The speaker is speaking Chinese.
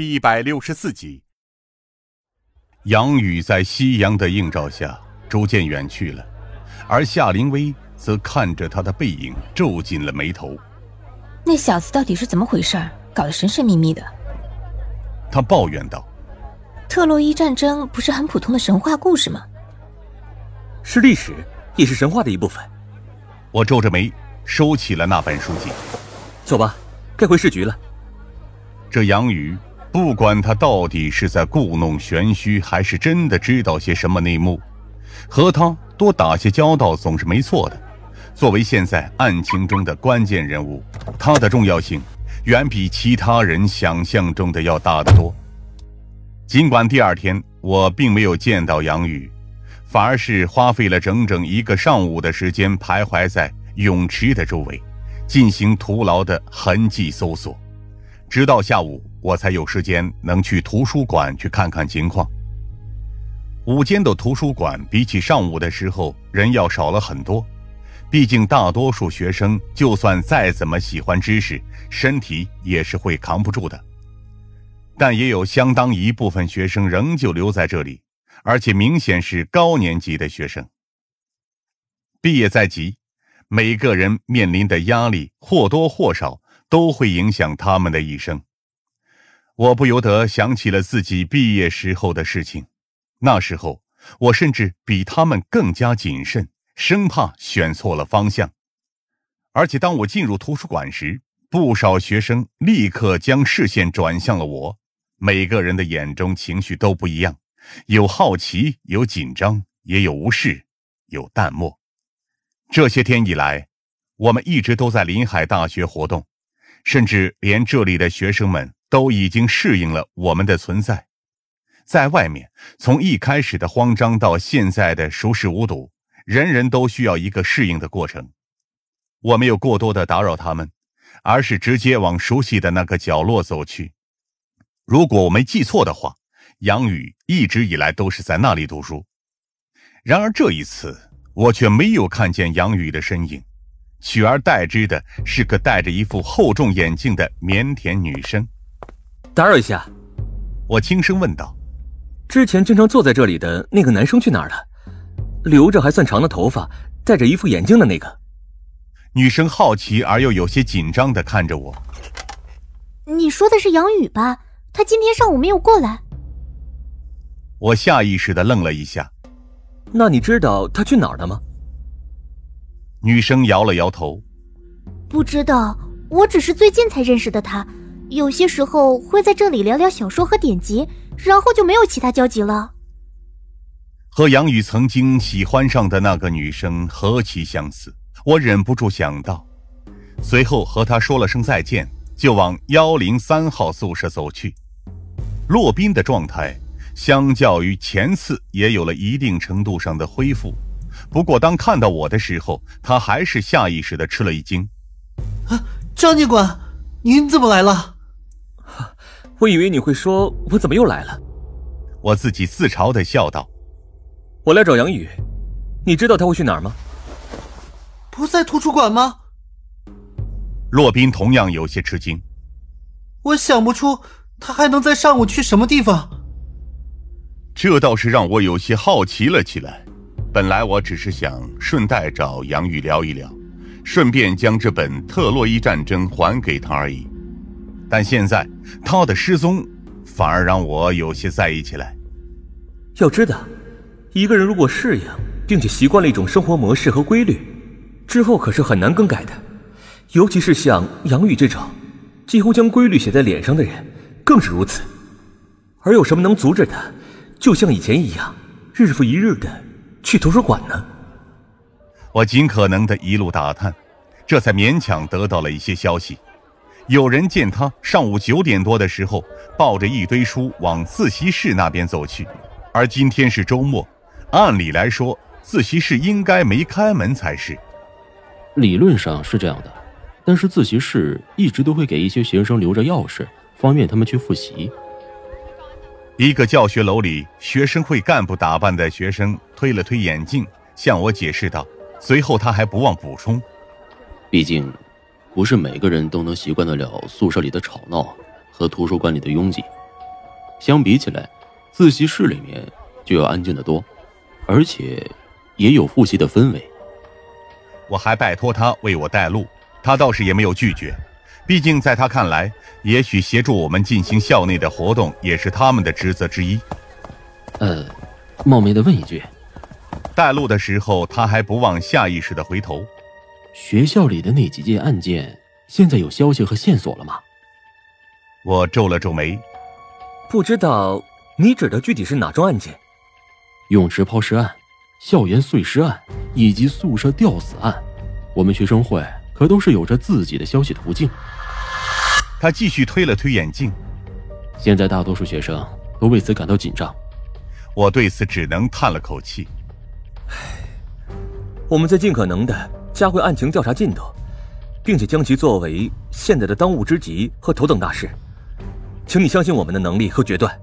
第一百六十四集，杨宇在夕阳的映照下逐渐远去了，而夏灵薇则看着他的背影，皱紧了眉头。那小子到底是怎么回事？搞得神神秘秘的。他抱怨道：“特洛伊战争不是很普通的神话故事吗？是历史，也是神话的一部分。”我皱着眉，收起了那本书籍。走吧，该回市局了。这杨宇。不管他到底是在故弄玄虚，还是真的知道些什么内幕，和他多打些交道总是没错的。作为现在案情中的关键人物，他的重要性远比其他人想象中的要大得多。尽管第二天我并没有见到杨宇，反而是花费了整整一个上午的时间徘徊在泳池的周围，进行徒劳的痕迹搜索，直到下午。我才有时间能去图书馆去看看情况。午间的图书馆比起上午的时候人要少了很多，毕竟大多数学生就算再怎么喜欢知识，身体也是会扛不住的。但也有相当一部分学生仍旧留在这里，而且明显是高年级的学生。毕业在即，每个人面临的压力或多或少都会影响他们的一生。我不由得想起了自己毕业时候的事情，那时候我甚至比他们更加谨慎，生怕选错了方向。而且当我进入图书馆时，不少学生立刻将视线转向了我，每个人的眼中情绪都不一样，有好奇，有紧张，也有无视，有淡漠。这些天以来，我们一直都在临海大学活动，甚至连这里的学生们。都已经适应了我们的存在，在外面，从一开始的慌张到现在的熟视无睹，人人都需要一个适应的过程。我没有过多的打扰他们，而是直接往熟悉的那个角落走去。如果我没记错的话，杨宇一直以来都是在那里读书。然而这一次，我却没有看见杨宇的身影，取而代之的是个戴着一副厚重眼镜的腼腆女生。打扰一下，我轻声问道：“之前经常坐在这里的那个男生去哪儿了？留着还算长的头发，戴着一副眼镜的那个。”女生好奇而又有些紧张的看着我：“你说的是杨宇吧？他今天上午没有过来。”我下意识的愣了一下：“那你知道他去哪儿了吗？”女生摇了摇头：“不知道，我只是最近才认识的他。”有些时候会在这里聊聊小说和典籍，然后就没有其他交集了。和杨宇曾经喜欢上的那个女生何其相似，我忍不住想到。随后和她说了声再见，就往幺零三号宿舍走去。洛宾的状态相较于前次也有了一定程度上的恢复，不过当看到我的时候，他还是下意识的吃了一惊。啊，张警官，您怎么来了？我以为你会说，我怎么又来了？我自己自嘲的笑道：“我来找杨宇，你知道他会去哪儿吗？不在图书馆吗？”洛宾同样有些吃惊。我想不出他还能在上午去什么地方。这倒是让我有些好奇了起来。本来我只是想顺带找杨宇聊一聊，顺便将这本《特洛伊战争》还给他而已。但现在他的失踪，反而让我有些在意起来。要知道，一个人如果适应并且习惯了一种生活模式和规律，之后可是很难更改的。尤其是像杨宇这种几乎将规律写在脸上的人，更是如此。而有什么能阻止他，就像以前一样，日复一日的去图书馆呢？我尽可能的一路打探，这才勉强得到了一些消息。有人见他上午九点多的时候抱着一堆书往自习室那边走去，而今天是周末，按理来说自习室应该没开门才是。理论上是这样的，但是自习室一直都会给一些学生留着钥匙，方便他们去复习。一个教学楼里学生会干部打扮的学生推了推眼镜，向我解释道，随后他还不忘补充：“毕竟。”不是每个人都能习惯得了宿舍里的吵闹和图书馆里的拥挤，相比起来，自习室里面就要安静的多，而且也有复习的氛围。我还拜托他为我带路，他倒是也没有拒绝。毕竟在他看来，也许协助我们进行校内的活动也是他们的职责之一。呃，冒昧的问一句，带路的时候，他还不忘下意识的回头。学校里的那几件案件，现在有消息和线索了吗？我皱了皱眉，不知道你指的具体是哪桩案件？泳池抛尸案、校园碎尸案以及宿舍吊死案，我们学生会可都是有着自己的消息途径。他继续推了推眼镜。现在大多数学生都为此感到紧张。我对此只能叹了口气。唉，我们在尽可能的加快案情调查进度，并且将其作为现在的当务之急和头等大事。请你相信我们的能力和决断。